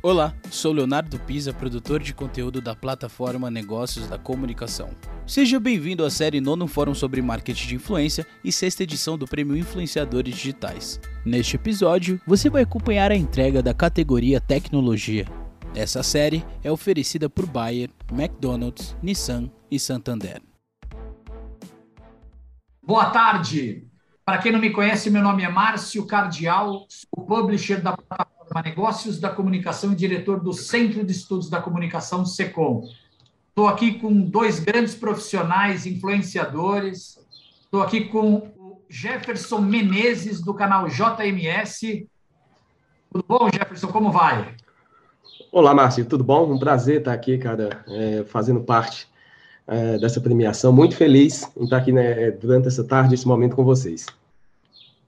Olá, sou Leonardo Pisa, produtor de conteúdo da plataforma Negócios da Comunicação. Seja bem-vindo à série Nono Fórum sobre Marketing de Influência e sexta edição do Prêmio Influenciadores Digitais. Neste episódio, você vai acompanhar a entrega da categoria Tecnologia. Essa série é oferecida por Bayer, McDonald's, Nissan e Santander. Boa tarde! Para quem não me conhece, meu nome é Márcio Cardial, sou publisher da plataforma Negócios da Comunicação e diretor do Centro de Estudos da Comunicação, SECOM. Estou aqui com dois grandes profissionais, influenciadores. Estou aqui com o Jefferson Menezes, do canal JMS. Tudo bom, Jefferson? Como vai? Olá, Márcio. Tudo bom? Um prazer estar aqui, cara, é, fazendo parte é, dessa premiação. Muito feliz em estar aqui né, durante essa tarde, esse momento com vocês.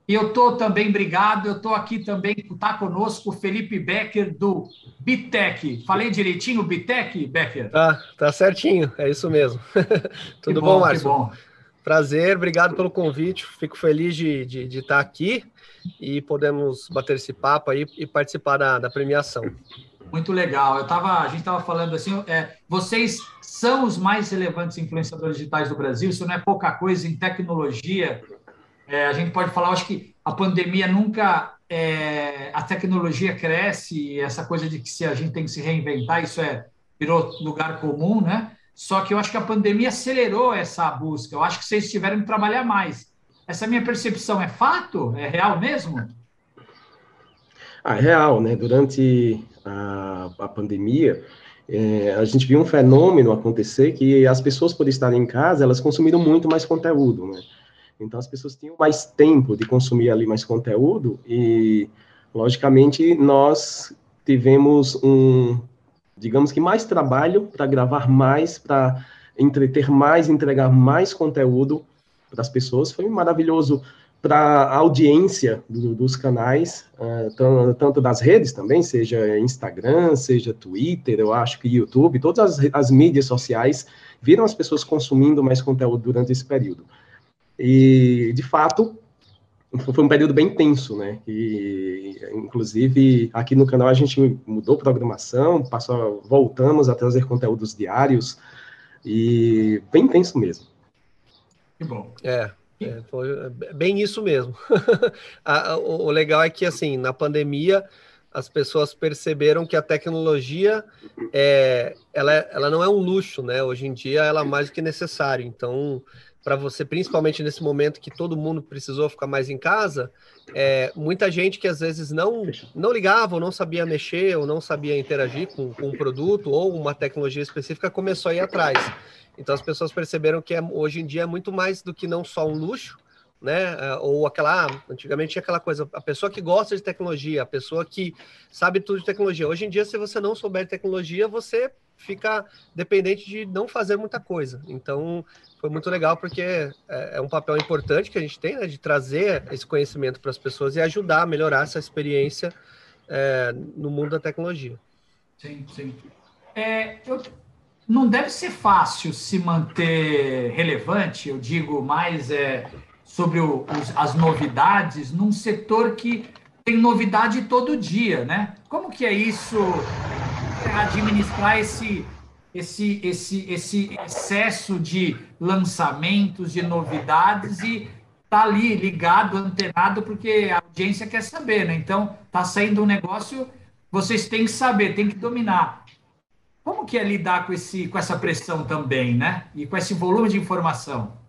E eu estou também, obrigado, eu estou aqui também, está conosco o Felipe Becker, do Bitec. Falei direitinho, Bitec, Becker? Tá, tá certinho, é isso mesmo. Tudo bom, bom Márcio? bom. Prazer, obrigado pelo convite, fico feliz de, de, de, estar aqui e podemos bater esse papo aí e participar da, da premiação. Muito legal. Eu tava, a gente estava falando assim, é, vocês são os mais relevantes influenciadores digitais do Brasil, isso não é pouca coisa em tecnologia, é, a gente pode falar, acho que a pandemia nunca. É, a tecnologia cresce, essa coisa de que se a gente tem que se reinventar, isso é virou lugar comum, né? Só que eu acho que a pandemia acelerou essa busca. Eu acho que vocês tiveram que trabalhar mais. Essa minha percepção é fato? É real mesmo? Ah, é real, né? Durante a, a pandemia, é, a gente viu um fenômeno acontecer que as pessoas, por estarem em casa, elas consumiram muito mais conteúdo, né? Então as pessoas tinham mais tempo de consumir ali mais conteúdo e, logicamente, nós tivemos um, digamos que mais trabalho para gravar mais, para entreter mais, entregar mais conteúdo para as pessoas. Foi maravilhoso para a audiência do, dos canais, uh, tanto das redes também, seja Instagram, seja Twitter, eu acho que YouTube, todas as, as mídias sociais viram as pessoas consumindo mais conteúdo durante esse período. E, de fato, foi um período bem tenso, né? E, inclusive, aqui no canal a gente mudou programação, passou, voltamos a trazer conteúdos diários e bem tenso mesmo. Que bom. É, é foi bem isso mesmo. o legal é que, assim, na pandemia, as pessoas perceberam que a tecnologia é, ela, ela não é um luxo, né? Hoje em dia, ela é mais do que necessário. Então, para você, principalmente nesse momento que todo mundo precisou ficar mais em casa, é, muita gente que às vezes não, não ligava, ou não sabia mexer, ou não sabia interagir com, com um produto ou uma tecnologia específica, começou a ir atrás. Então as pessoas perceberam que é, hoje em dia é muito mais do que não só um luxo, né? É, ou aquela, ah, antigamente tinha aquela coisa, a pessoa que gosta de tecnologia, a pessoa que sabe tudo de tecnologia. Hoje em dia, se você não souber de tecnologia, você fica dependente de não fazer muita coisa. Então, foi muito legal porque é, é, um papel importante que a gente tem, né, de trazer esse conhecimento para as pessoas e ajudar a melhorar essa experiência é, no mundo da tecnologia. Sim, sim. É, eu, não deve ser fácil se manter relevante, eu digo mais é, sobre o, os, as novidades num setor que tem novidade todo dia, né? Como que é isso, administrar esse esse, esse, esse excesso de lançamentos, de novidades e tá ali ligado, antenado, porque a audiência quer saber, né? Então, tá saindo um negócio, vocês têm que saber, têm que dominar. Como que é lidar com, esse, com essa pressão também, né? E com esse volume de informação?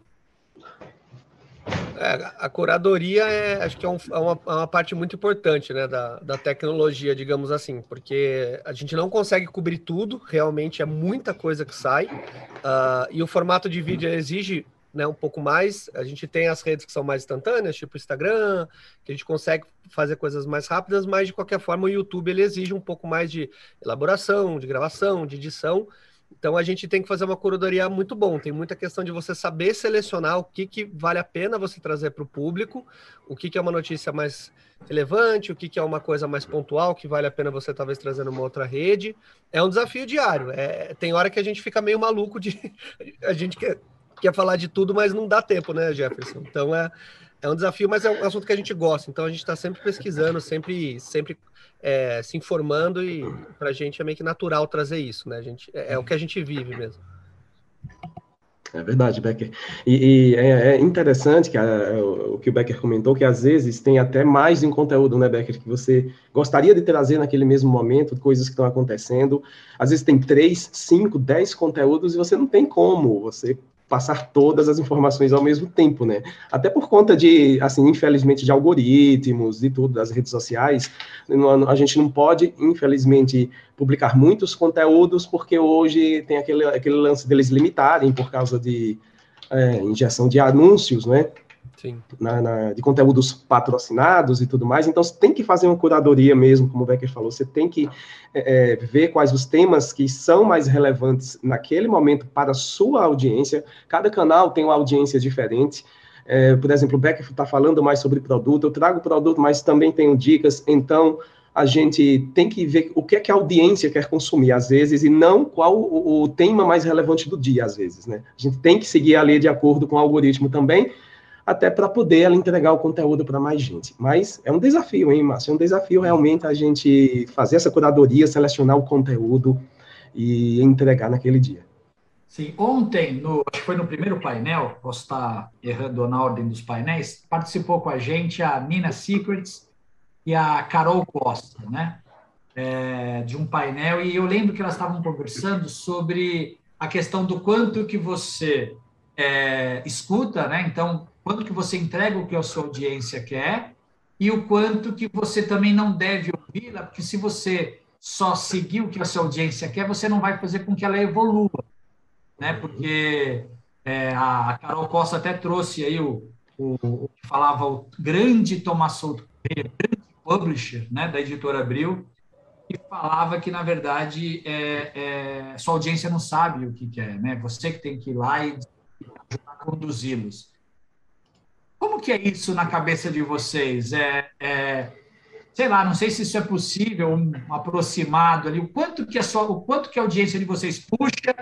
É, a curadoria é, acho que é, um, é, uma, é, uma, parte muito importante né, da, da tecnologia, digamos assim, porque a gente não consegue cobrir tudo, realmente é muita coisa que sai, uh, e o formato de vídeo exige né, um pouco mais. A gente tem as redes que são mais instantâneas, tipo Instagram, que a gente consegue fazer coisas mais rápidas, mas de qualquer forma o YouTube ele exige um pouco mais de elaboração, de gravação, de edição. Então a gente tem que fazer uma curadoria muito bom. Tem muita questão de você saber selecionar o que, que vale a pena você trazer para o público, o que, que é uma notícia mais relevante, o que, que é uma coisa mais pontual, que vale a pena você talvez trazer numa outra rede. É um desafio diário. É, tem hora que a gente fica meio maluco de. a gente quer, quer falar de tudo, mas não dá tempo, né, Jefferson? Então é, É um desafio, mas é um assunto que a gente gosta, então a gente está sempre pesquisando, sempre, sempre é, se informando e para a gente é meio que natural trazer isso, né? A gente, é, é o que a gente vive mesmo. É verdade, Becker. E, e é, é, interessante que a, o que o Becker comentou, que às vezes tem até mais de um conteúdo, né, Becker, que você gostaria de trazer naquele mesmo momento, coisas que estão acontecendo. Às vezes tem três, cinco, dez conteúdos e você não tem como. Você passar todas as informações ao mesmo tempo, né? Até por conta de, assim, infelizmente, de algoritmos e tudo, das redes sociais, a gente não pode, infelizmente, publicar muitos conteúdos, porque hoje tem aquele, aquele lance deles limitarem por causa de é, injeção de anúncios, né? Na, na, de conteúdos patrocinados e tudo mais. Então, você tem que fazer uma curadoria mesmo, como o Becker falou, você tem que é, é, ver quais os temas que são mais relevantes naquele momento para a sua audiência. Cada canal tem uma audiência diferente. É, por exemplo, o Becker está falando mais sobre produto, eu trago produto, mas também tenho dicas, então a gente tem que ver o que é que a audiência quer consumir, às vezes, e não qual o, o tema mais relevante do dia, às vezes, né? A gente tem que seguir a lei de acordo com o algoritmo também, até para poder ela entregar o conteúdo para mais gente. Mas é um desafio, hein, Márcio? É um desafio realmente a gente fazer essa curadoria, selecionar o conteúdo e entregar naquele dia. Sim, ontem, no, acho que foi no primeiro painel, posso estar errando na ordem dos painéis, participou com a gente a Nina Secrets e a Carol Costa, né? É, de um painel, e eu lembro que elas estavam conversando sobre a questão do quanto que você é, escuta, né? Então, quanto que você entrega o que a sua audiência quer e o quanto que você também não deve ouvi-la, porque se você só seguir o que a sua audiência quer, você não vai fazer com que ela evolua, né? Porque é, a Carol Costa até trouxe aí o, o, o que falava o grande Tomás Souto, grande publisher, né, da editora Abril, e falava que na verdade é, é, sua audiência não sabe o que quer, né? Você que tem que ir lá e ajudar a conduzi-los. Como que é isso na cabeça de vocês? É, é, sei lá, não sei se isso é possível, um aproximado ali, o quanto que a sua, o quanto que a audiência de vocês puxa,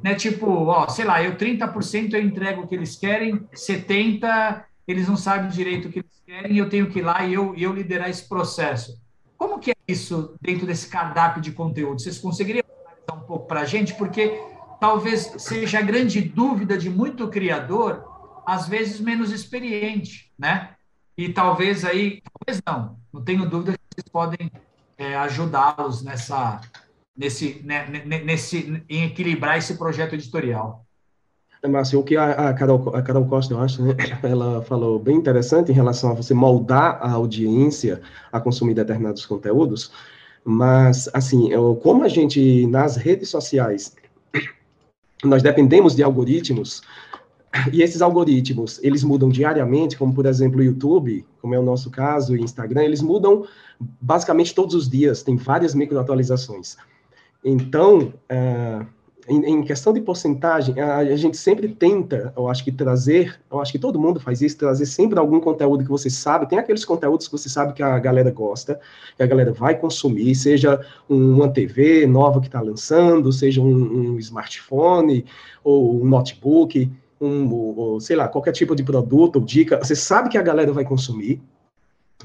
né? Tipo, ó, sei lá, eu 30% eu entrego o que eles querem, 70 eles não sabem direito o que eles querem, eu tenho que ir lá e eu, eu liderar esse processo. Como que é isso dentro desse cardápio de conteúdo? Vocês conseguiriam dar um pouco para a gente? Porque talvez seja a grande dúvida de muito criador às vezes menos experiente, né? E talvez aí, talvez não, não tenho dúvida que vocês podem é, ajudá-los nessa, nesse, né, nesse, em equilibrar esse projeto editorial. É, Márcio, o que a, a, Carol, a Carol Costa, eu acho, né, ela falou bem interessante em relação a você moldar a audiência a consumir determinados conteúdos, mas, assim, eu, como a gente, nas redes sociais, nós dependemos de algoritmos, e esses algoritmos, eles mudam diariamente, como por exemplo o YouTube, como é o nosso caso, e Instagram, eles mudam basicamente todos os dias, tem várias microatualizações. Então, uh, em, em, questão de porcentagem, a, a, gente sempre tenta, eu acho que trazer, eu acho que todo mundo faz isso, trazer sempre algum conteúdo que você sabe, tem aqueles conteúdos que você sabe que a galera gosta, que a galera vai consumir, seja uma TV nova que está lançando, seja um, um smartphone ou um notebook, um, sei lá, qualquer tipo de produto ou dica, você sabe que a galera vai consumir.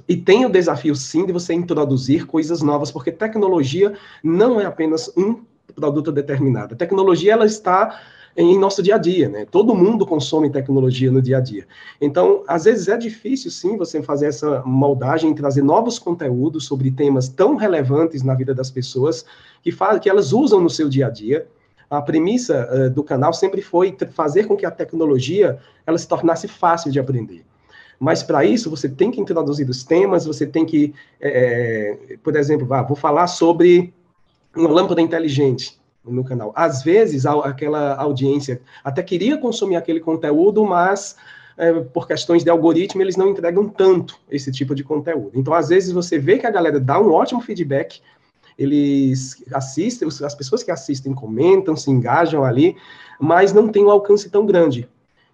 E tem o desafio, sim, de você introduzir coisas novas, porque tecnologia não é apenas um produto determinado. A tecnologia, ela está em nosso dia a dia, né? Todo mundo consome tecnologia no dia a dia. Então, às vezes é difícil, sim, você fazer essa moldagem, trazer novos conteúdos sobre temas tão relevantes na vida das pessoas que, faz, que elas usam no seu dia a dia a premissa uh, do canal sempre foi fazer com que a tecnologia ela se tornasse fácil de aprender. Mas para isso você tem que introduzir os temas, você tem que, é, por exemplo, ah, vou falar sobre uma lâmpada inteligente no canal. Às vezes aquela audiência até queria consumir aquele conteúdo, mas é, por questões de algoritmo eles não entregam tanto esse tipo de conteúdo. Então às vezes você vê que a galera dá um ótimo feedback, eles assistem, as pessoas que assistem comentam, se engajam ali, mas não tem um alcance tão grande.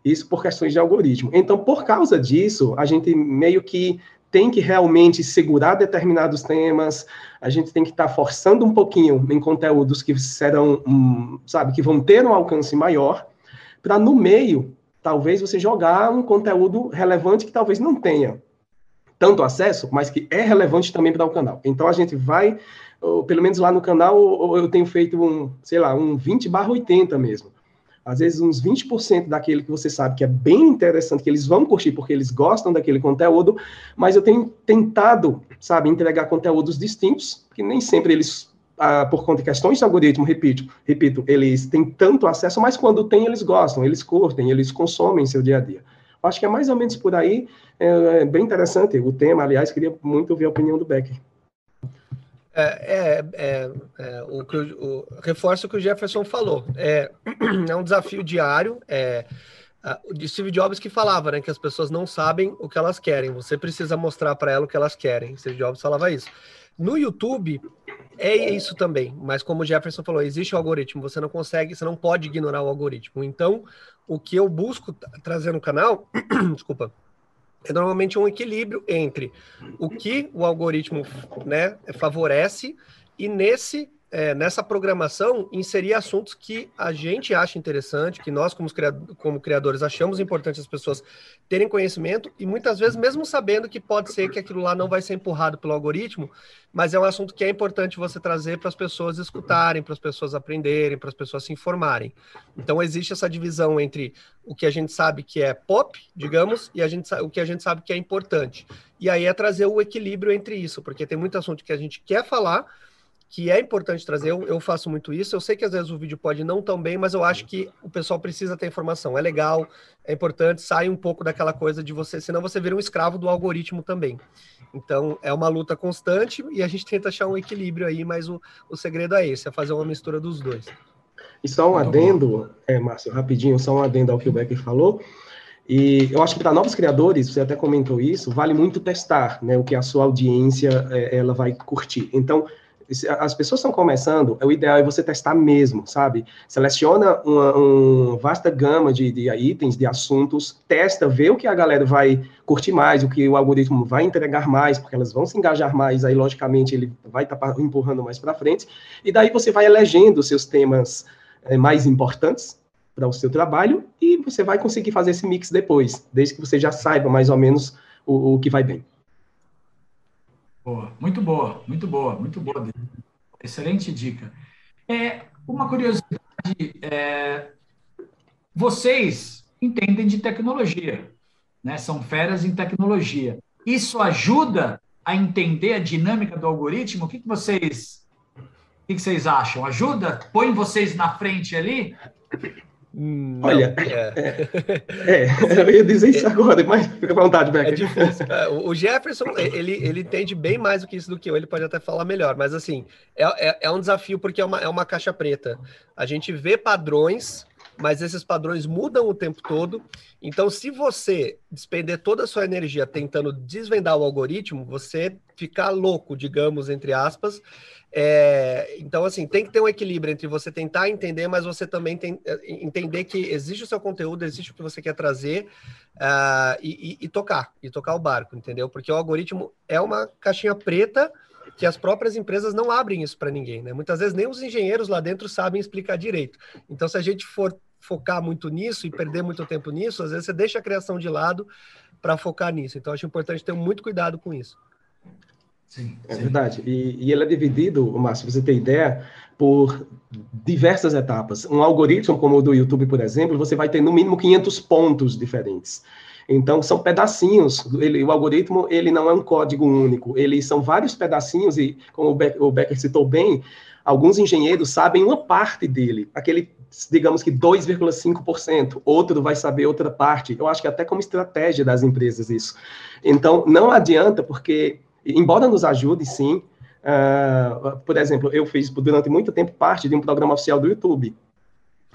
Isso por questões de algoritmo. Então, por causa disso, a gente meio que tem que realmente segurar determinados temas, a gente tem que estar tá forçando um pouquinho em conteúdos que serão, um, sabe, que vão ter um alcance maior, para no meio talvez você jogar um conteúdo relevante que talvez não tenha tanto acesso, mas que é relevante também para o canal. Então a gente vai, pelo menos lá no canal, eu tenho feito um, sei lá, um 20 barra 80 mesmo. Às vezes uns 20% daquele que você sabe que é bem interessante, que eles vão curtir porque eles gostam daquele conteúdo, mas eu tenho tentado, sabe, entregar conteúdos distintos, que nem sempre eles ah, por conta de questões de algoritmo, repito, repito, eles têm tanto acesso, mas quando tem, eles gostam, eles curtem, eles consomem seu dia a dia. Acho que é mais ou menos por aí, é, é bem interessante o tema, aliás, queria muito ouvir a opinião do Becker. É, é, é, é, o que o, reforço o que o Jefferson falou. É, é um desafio diário. É, de Steve Jobs que falava, né, que as pessoas não sabem o que elas querem. Você precisa mostrar para elas o que elas querem. Steve Jobs falava isso. No YouTube é isso também, mas como o Jefferson falou, existe o algoritmo. Você não consegue, você não pode ignorar o algoritmo. Então, o que eu busco trazer no canal, desculpa, é normalmente um equilíbrio entre o que o algoritmo né, favorece e nesse é, nessa programação, inserir assuntos que a gente acha interessante, que nós, como, como criadores, achamos importante as pessoas terem conhecimento, e muitas vezes, mesmo sabendo que pode ser que aquilo lá não vai ser empurrado pelo algoritmo, mas é um assunto que é importante você trazer para as pessoas escutarem, para as pessoas aprenderem, para as pessoas se informarem. Então, existe essa divisão entre o que a gente sabe que é pop, digamos, e a gente, o que a gente sabe que é importante. E aí é trazer o equilíbrio entre isso, porque tem muito assunto que a gente quer falar, que é importante trazer, eu, eu, faço muito isso. Eu sei que às vezes o vídeo pode não tão bem, mas eu acho que o pessoal precisa ter informação. É legal, é importante, sai um pouco daquela coisa de você, senão você vira um escravo do algoritmo também. Então é uma luta constante e a gente tenta achar um equilíbrio aí, mas o, o segredo é esse, é fazer uma mistura dos dois. E só um adendo, é, Márcio, rapidinho, só um adendo ao que o Becker falou. E eu acho que para novos criadores, você até comentou isso, vale muito testar, né, o que a sua audiência é, ela vai curtir. Então, as pessoas estão começando, o ideal é você testar mesmo, sabe? Seleciona uma, uma vasta gama de, de, itens, de assuntos, testa, vê o que a galera vai curtir mais, o que o algoritmo vai entregar mais, porque elas vão se engajar mais, aí logicamente ele vai estar tá empurrando mais para frente, e daí você vai elegendo os seus temas é, mais importantes para o seu trabalho e você vai conseguir fazer esse mix depois, desde que você já saiba mais ou menos o, o que vai bem. Boa, muito boa, muito boa, muito boa. Excelente dica. É, uma curiosidade, é, vocês entendem de tecnologia, né? São feras em tecnologia. Isso ajuda a entender a dinâmica do algoritmo? O que, que vocês o que, que vocês acham? Ajuda? Põe vocês na frente ali? Não, Olha, é. É, é. eu ia dizer isso agora, mas fica à vontade, Becker. É. É, o Jefferson, ele, ele entende bem mais do que isso do que eu, ele pode até falar melhor, mas assim, é, é, é um desafio porque é uma, é uma caixa preta. A gente vê padrões, mas esses padrões mudam o tempo todo. Então, se você despender toda a sua energia tentando desvendar o algoritmo, você ficar louco, digamos, entre aspas, é, então, assim, tem que ter um equilíbrio entre você tentar entender, mas você também tem, é, entender que existe o seu conteúdo, existe o que você quer trazer uh, e, e, e, tocar, e tocar o barco, entendeu? Porque o algoritmo é uma caixinha preta que as próprias empresas não abrem isso para ninguém, né? Muitas vezes nem os engenheiros lá dentro sabem explicar direito. Então, se a gente for focar muito nisso e perder muito tempo nisso, às vezes você deixa a criação de lado para focar nisso. Então, acho importante ter muito cuidado com isso. Sim, é sim. verdade. E, e ele é dividido, Márcio, você tem ideia, por diversas etapas. Um algoritmo como o do YouTube, por exemplo, você vai ter no mínimo 500 pontos diferentes. Então, são pedacinhos. Ele, o algoritmo ele não é um código único. Eles são vários pedacinhos e, como o Becker, o Becker citou bem, alguns engenheiros sabem uma parte dele, aquele, digamos que 2,5%. Outro vai saber outra parte. Eu acho que até como estratégia das empresas isso. Então, não adianta, porque embora nos ajude, sim. Uh, por exemplo, eu fiz durante muito tempo parte de um programa oficial do YouTube,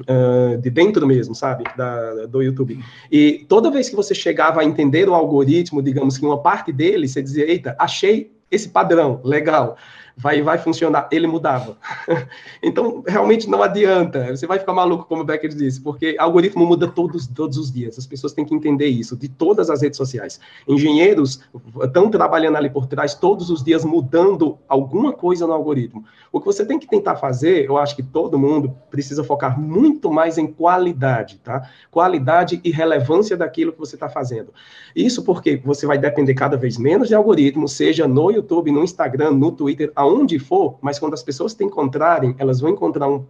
uh, de dentro mesmo, sabe, da, do YouTube. E toda vez que você chegava a entender o algoritmo, digamos que uma parte dele, você dizia, eita, achei esse padrão, legal. Vai, vai funcionar. Ele mudava. então, realmente não adianta. Você vai ficar maluco, como o Becker disse, porque algoritmo muda todos, todos os dias. As pessoas têm que entender isso, de todas as redes sociais. Engenheiros estão trabalhando ali por trás todos os dias, mudando alguma coisa no algoritmo. O que você tem que tentar fazer, eu acho que todo mundo precisa focar muito mais em qualidade, tá? Qualidade e relevância daquilo que você está fazendo. Isso porque você vai depender cada vez menos de algoritmo, seja no YouTube, no Instagram, no Twitter, aonde for, mas quando as pessoas te encontrarem, elas vão encontrar um,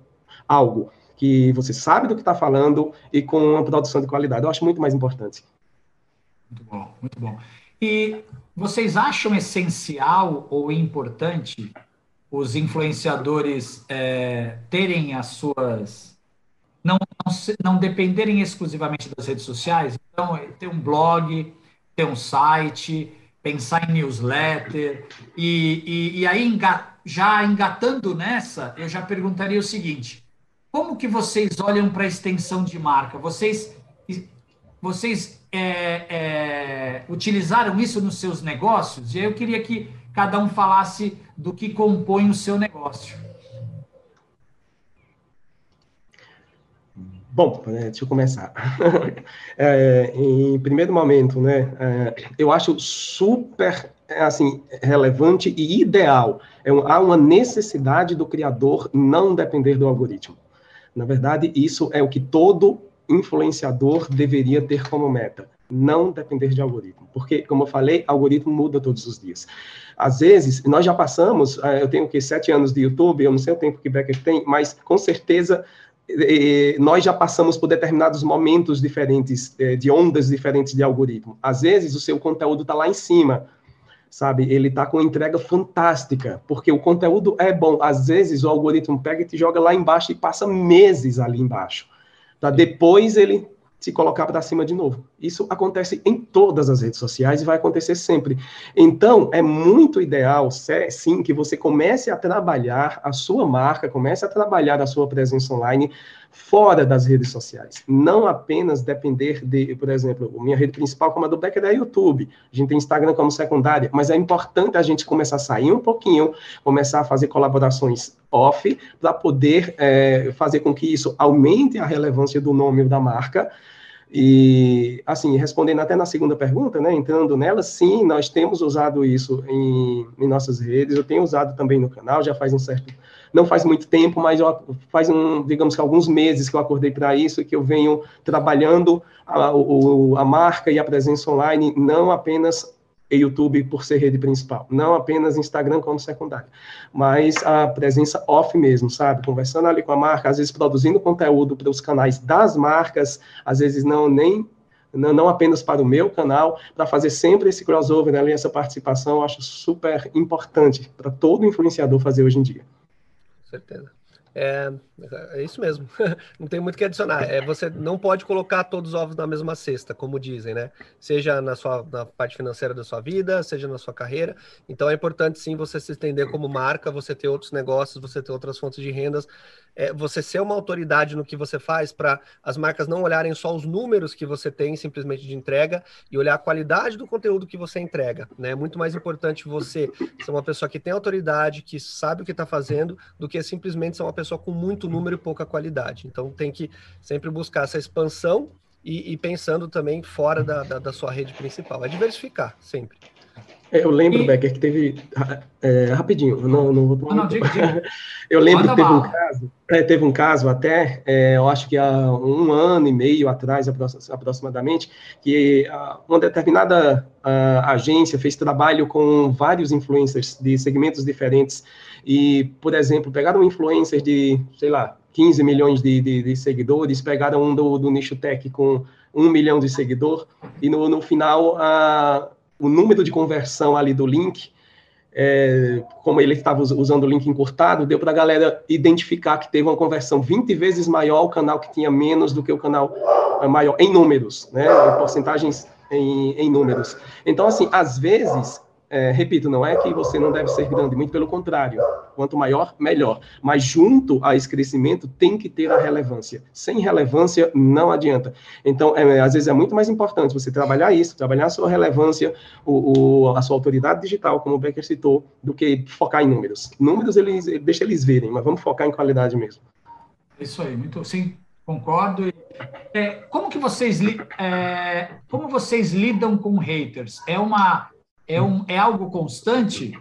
algo que você sabe do que está falando e com uma produção de qualidade. Eu acho muito mais importante. Muito bom, muito bom. E vocês acham essencial ou importante os influenciadores é, terem as suas. Não, não, não, dependerem exclusivamente das redes sociais? Então, ter um blog, ter um site, pensar em newsletter. E, e, e aí, já engatando nessa, eu já perguntaria o seguinte: como que vocês olham para a extensão de marca? Vocês, vocês é, é, utilizaram isso nos seus negócios? E eu queria que cada um falasse do que compõe o seu negócio. Bom, né, deixa eu começar. É, em primeiro momento, né, é, eu acho super assim relevante e ideal. É, há uma necessidade do criador não depender do algoritmo. Na verdade, isso é o que todo influenciador deveria ter como meta não depender de algoritmo. Porque, como eu falei, algoritmo muda todos os dias. Às vezes, nós já passamos, eh, eu tenho que sete anos de YouTube, eu não sei o tempo que Becker tem, mas com certeza eh, nós já passamos por determinados momentos diferentes, eh, de ondas diferentes de algoritmo. Às vezes, o seu conteúdo está lá em cima, sabe? Ele está com entrega fantástica, porque o conteúdo é bom. Às vezes, o algoritmo pega e te joga lá embaixo e passa meses ali embaixo. Para depois ele se colocar para cima de novo. Isso acontece em todas as redes sociais e vai acontecer sempre. Então, é muito ideal, sim, que você comece a trabalhar a sua marca, comece a trabalhar a sua presença online fora das redes sociais. Não apenas depender de, por exemplo, minha rede principal, como a do Becker, é YouTube. A gente tem Instagram como secundária, mas é importante a gente começar a sair um pouquinho, começar a fazer colaborações off, para poder é, fazer com que isso aumente a relevância do nome da marca e, assim, respondendo até na segunda pergunta, né, entrando nela, sim, nós temos usado isso em, em nossas redes, eu tenho usado também no canal, já faz um certo, não faz muito tempo, mas eu, faz, um, digamos que alguns meses que eu acordei para isso, que eu venho trabalhando a, o, a marca e a presença online, não apenas YouTube por ser rede principal, não apenas Instagram como secundário, mas a presença off mesmo, sabe? Conversando ali com a marca, às vezes produzindo conteúdo para os canais das marcas, às vezes não nem não, não apenas para o meu canal, para fazer sempre esse crossover ali, essa participação, eu acho super importante para todo influenciador fazer hoje em dia. Com certeza. É, é isso mesmo. não tem muito o que adicionar. É, você não pode colocar todos os ovos na mesma cesta, como dizem, né? Seja na sua na parte financeira da sua vida, seja na sua carreira. Então é importante sim você se estender como marca, você ter outros negócios, você ter outras fontes de rendas, é, você ser uma autoridade no que você faz para as marcas não olharem só os números que você tem simplesmente de entrega e olhar a qualidade do conteúdo que você entrega. Né? É muito mais importante você ser uma pessoa que tem autoridade, que sabe o que está fazendo, do que simplesmente ser uma pessoa com muito número e pouca qualidade. Então tem que sempre buscar essa expansão e, e pensando também fora da, da, da sua rede principal. É diversificar sempre. É, eu lembro, e... Becker, que teve. É, rapidinho, não, não vou tomar. Não, não, diga, diga. Eu lembro Manda que teve um caso, é, teve um caso até, é, eu acho que há um ano e meio atrás, aproximadamente, que uma determinada agência fez trabalho com vários influencers de segmentos diferentes. E, por exemplo, pegaram um influencer de, sei lá, 15 milhões de, de, de seguidores, pegaram um do, do nicho tech com um milhão de seguidor, e no, no final. A, o número de conversão ali do link, é, como ele estava usando o link encurtado, deu para a galera identificar que teve uma conversão 20 vezes maior o canal que tinha menos do que o canal é, maior, em números, né? Em porcentagens em, em números. Então, assim, às vezes, é, repito, não é que você não deve ser grande, muito pelo contrário. Quanto maior, melhor. Mas junto a esse crescimento tem que ter a relevância. Sem relevância, não adianta. Então, é, às vezes é muito mais importante você trabalhar isso, trabalhar a sua relevância, o, o, a sua autoridade digital, como o Becker citou, do que focar em números. Números, eles, deixa eles verem, mas vamos focar em qualidade mesmo. Isso aí, muito sim, concordo. É, como que vocês é, como vocês lidam com haters? É uma é, um, é algo constante?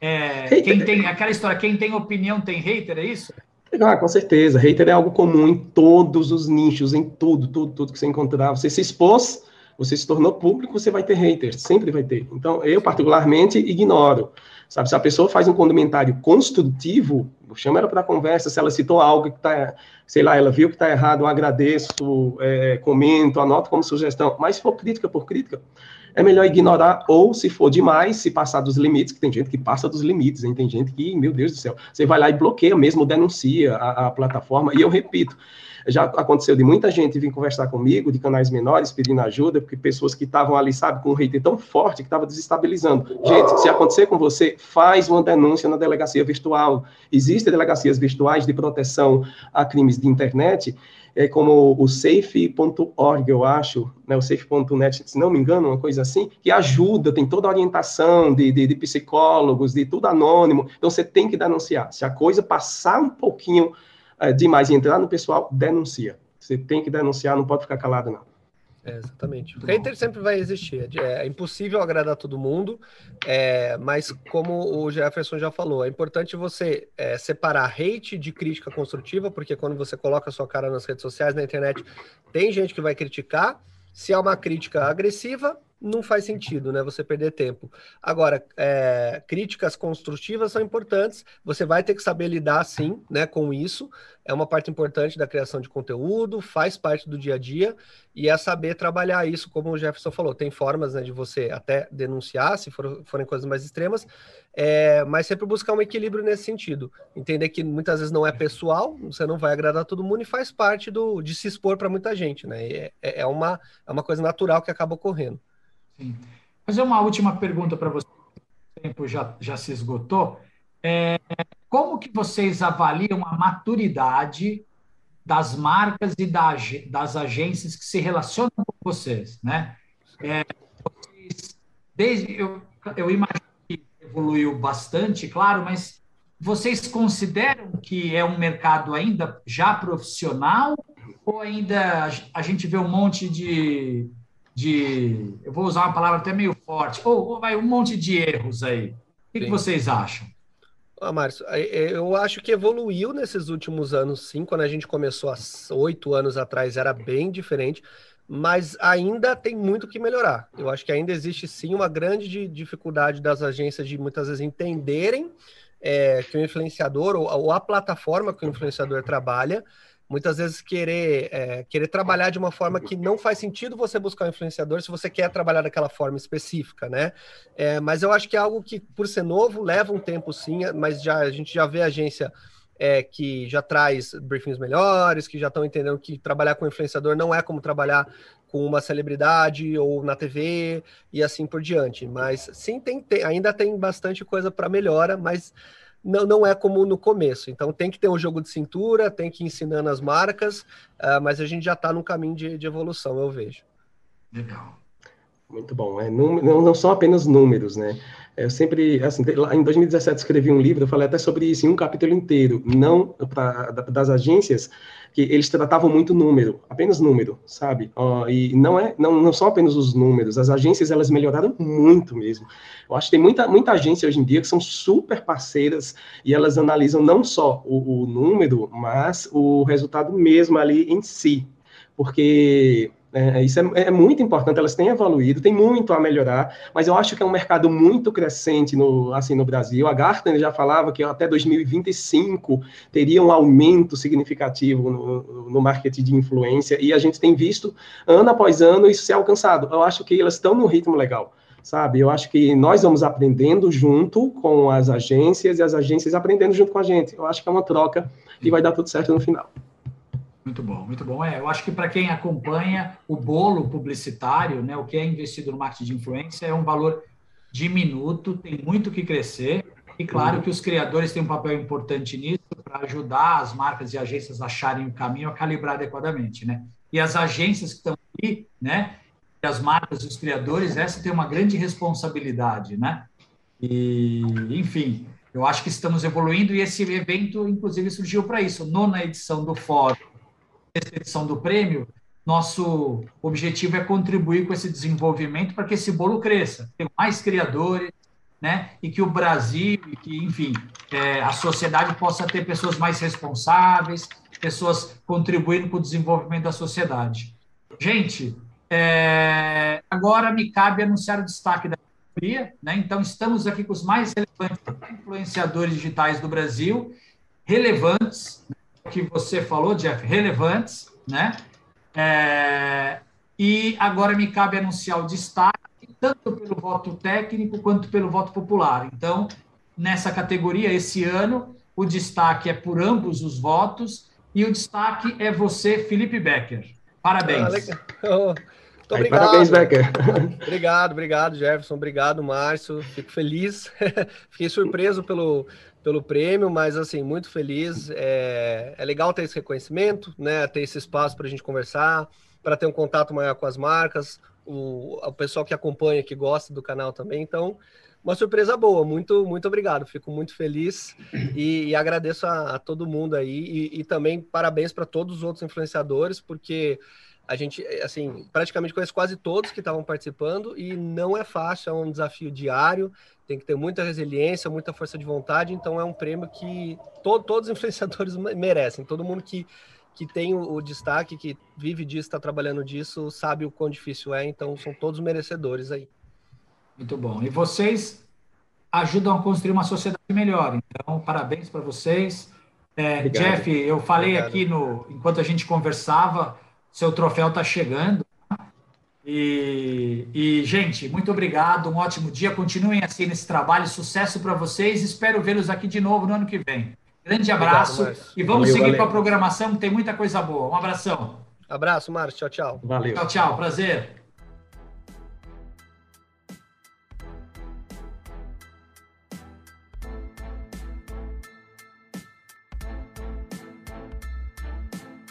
É, quem tem aquela história, quem tem opinião tem hater, é isso? Ah, com certeza. Hater é algo comum em todos os nichos, em tudo, tudo, tudo que você encontrar. Você se expôs, você se tornou público, você vai ter haters, sempre vai ter. Então, eu particularmente ignoro. Sabe, se a pessoa faz um comentário construtivo, chama ela para conversa. Se ela citou algo que está, sei lá, ela viu que está errado, eu agradeço, é, comento, anoto como sugestão. Mas se for crítica por crítica, é melhor ignorar, ou se for demais, se passar dos limites, que tem gente que passa dos limites, hein? tem gente que, meu Deus do céu, você vai lá e bloqueia mesmo, denuncia a, a plataforma, e eu repito, já aconteceu de muita gente vir conversar comigo, de canais menores, pedindo ajuda, porque pessoas que estavam ali, sabe, com um hater tão forte que estava desestabilizando. Gente, se acontecer com você, faz uma denúncia na delegacia virtual. Existem delegacias virtuais de proteção a crimes de internet, é como o safe.org, eu acho, né, o safe.net, se não me engano, uma coisa assim, que ajuda, tem toda a orientação de, de, de, psicólogos, de tudo anônimo. Então, você tem que denunciar. Se a coisa passar um pouquinho demais e entrar no pessoal, denuncia. Você tem que denunciar, não pode ficar calado, não. É, exatamente. O hater sempre vai existir. É, é impossível agradar todo mundo, é, mas como o Jefferson já falou, é importante você é, separar hate de crítica construtiva, porque quando você coloca a sua cara nas redes sociais, na internet, tem gente que vai criticar. Se é uma crítica agressiva, não faz sentido, né? Você perder tempo. Agora, é, críticas construtivas são importantes. Você vai ter que saber lidar, sim, né, com isso. É uma parte importante da criação de conteúdo, faz parte do dia a dia e é saber trabalhar isso, como o Jefferson falou. Tem formas né, de você até denunciar, se for, forem coisas mais extremas, é, mas sempre buscar um equilíbrio nesse sentido. Entender que muitas vezes não é pessoal, você não vai agradar todo mundo e faz parte do, de se expor para muita gente, né? É, é, uma, é uma coisa natural que acaba ocorrendo. Sim. Fazer uma última pergunta para você, o tempo já, já se esgotou. É, como que vocês avaliam a maturidade das marcas e da, das agências que se relacionam com vocês, né? É, vocês, desde, eu, eu imagino que evoluiu bastante, claro, mas vocês consideram que é um mercado ainda já profissional ou ainda a gente vê um monte de de. Eu vou usar uma palavra até meio forte, ou, ou vai um monte de erros aí. O que, que vocês acham? Ah, Márcio, eu acho que evoluiu nesses últimos anos, sim. Quando a gente começou há oito anos atrás, era bem diferente, mas ainda tem muito que melhorar. Eu acho que ainda existe, sim, uma grande dificuldade das agências de muitas vezes entenderem é, que o influenciador ou, ou a plataforma que o influenciador trabalha muitas vezes querer, é, querer trabalhar de uma forma que não faz sentido você buscar um influenciador se você quer trabalhar daquela forma específica, né? É, mas eu acho que é algo que, por ser novo, leva um tempo sim, mas já a gente já vê a agência é, que já traz briefings melhores, que já estão entendendo que trabalhar com influenciador não é como trabalhar com uma celebridade ou na TV e assim por diante. Mas sim, tem, tem ainda tem bastante coisa para melhora, mas não, não é como no começo. Então tem que ter um jogo de cintura, tem que ir ensinando as marcas, uh, mas a gente já está no caminho de, de, evolução, eu vejo. Legal. Muito bom. É, não, não são apenas números, né? Eu sempre, assim, em 2017 escrevi um livro, eu falei até sobre isso em um capítulo inteiro, não pra, das agências, que eles tratavam muito número, apenas número, sabe? Uh, e não é, não, não são apenas os números, as agências elas melhoraram muito mesmo. Eu acho que tem muita, muita agência hoje em dia que são super parceiras e elas analisam não só o, o número, mas o resultado mesmo ali em si, porque é, isso é, é, muito importante, elas têm evoluído, tem muito a melhorar, mas eu acho que é um mercado muito crescente no, assim, no Brasil. A Gartner já falava que até 2025 teria um aumento significativo no, no marketing de influência, e a gente tem visto, ano após ano, isso ser alcançado. Eu acho que elas estão num ritmo legal sabe? Eu acho que nós vamos aprendendo junto com as agências e as agências aprendendo junto com a gente. Eu acho que é uma troca e vai dar tudo certo no final. Muito bom, muito bom. É, eu acho que para quem acompanha o bolo publicitário, né, o que é investido no marketing de influência é um valor diminuto, tem muito que crescer. E claro que os criadores têm um papel importante nisso para ajudar as marcas e agências a acharem o caminho a calibrar adequadamente, né? E as agências que estão aqui, né? E as marcas e os criadores, essa tem uma grande responsabilidade, né? E, enfim, eu acho que estamos evoluindo e esse evento, inclusive, surgiu para isso. Nona edição do Fórum, edição do prêmio, nosso objetivo é contribuir com esse desenvolvimento para que esse bolo cresça, tenha mais criadores, né? E que o Brasil, que, enfim, é, a sociedade possa ter pessoas mais responsáveis, pessoas contribuindo para o desenvolvimento da sociedade. Gente, é, agora me cabe anunciar o destaque da categoria, né? Então, estamos aqui com os mais relevantes influenciadores digitais do Brasil, relevantes, né? Que você falou, Jeff, relevantes, né? É, e agora me cabe anunciar o destaque tanto pelo voto técnico quanto pelo voto popular. Então, nessa categoria, esse ano, o destaque é por ambos os votos e o destaque é você, Felipe Becker. Parabéns. Ah, Muito Aí, obrigado. Parabéns, Becker. obrigado, obrigado, Jefferson. Obrigado, Márcio. Fico feliz. Fiquei surpreso pelo, pelo prêmio, mas assim, muito feliz. É, é legal ter esse reconhecimento, né? Ter esse espaço para a gente conversar, para ter um contato maior com as marcas, o, o pessoal que acompanha, que gosta do canal também. Então, uma surpresa boa. Muito, muito obrigado. Fico muito feliz e, e agradeço a, a, todo mundo aí e, e também parabéns para todos os outros influenciadores, porque a gente, assim, praticamente conhece quase todos que estavam participando e não é fácil, é um desafio diário, tem que ter muita resiliência, muita força de vontade, então é um prêmio que to, todos os influenciadores merecem, todo mundo que que tem o, o destaque, que vive disso, está trabalhando disso, sabe o quão difícil é, então são todos merecedores aí. Muito bom. E vocês ajudam a construir uma sociedade melhor. Então, parabéns para vocês. É, Jeff, eu falei Obrigado. aqui no enquanto a gente conversava, seu troféu está chegando. E, e, gente, muito obrigado, um ótimo dia. Continuem assim nesse trabalho, sucesso para vocês. Espero vê-los aqui de novo no ano que vem. Grande abraço Obrigado, e vamos valeu, seguir com a programação, tem muita coisa boa. Um abração. Abraço, Márcio. Tchau, tchau. Valeu. Tchau, tchau. Prazer.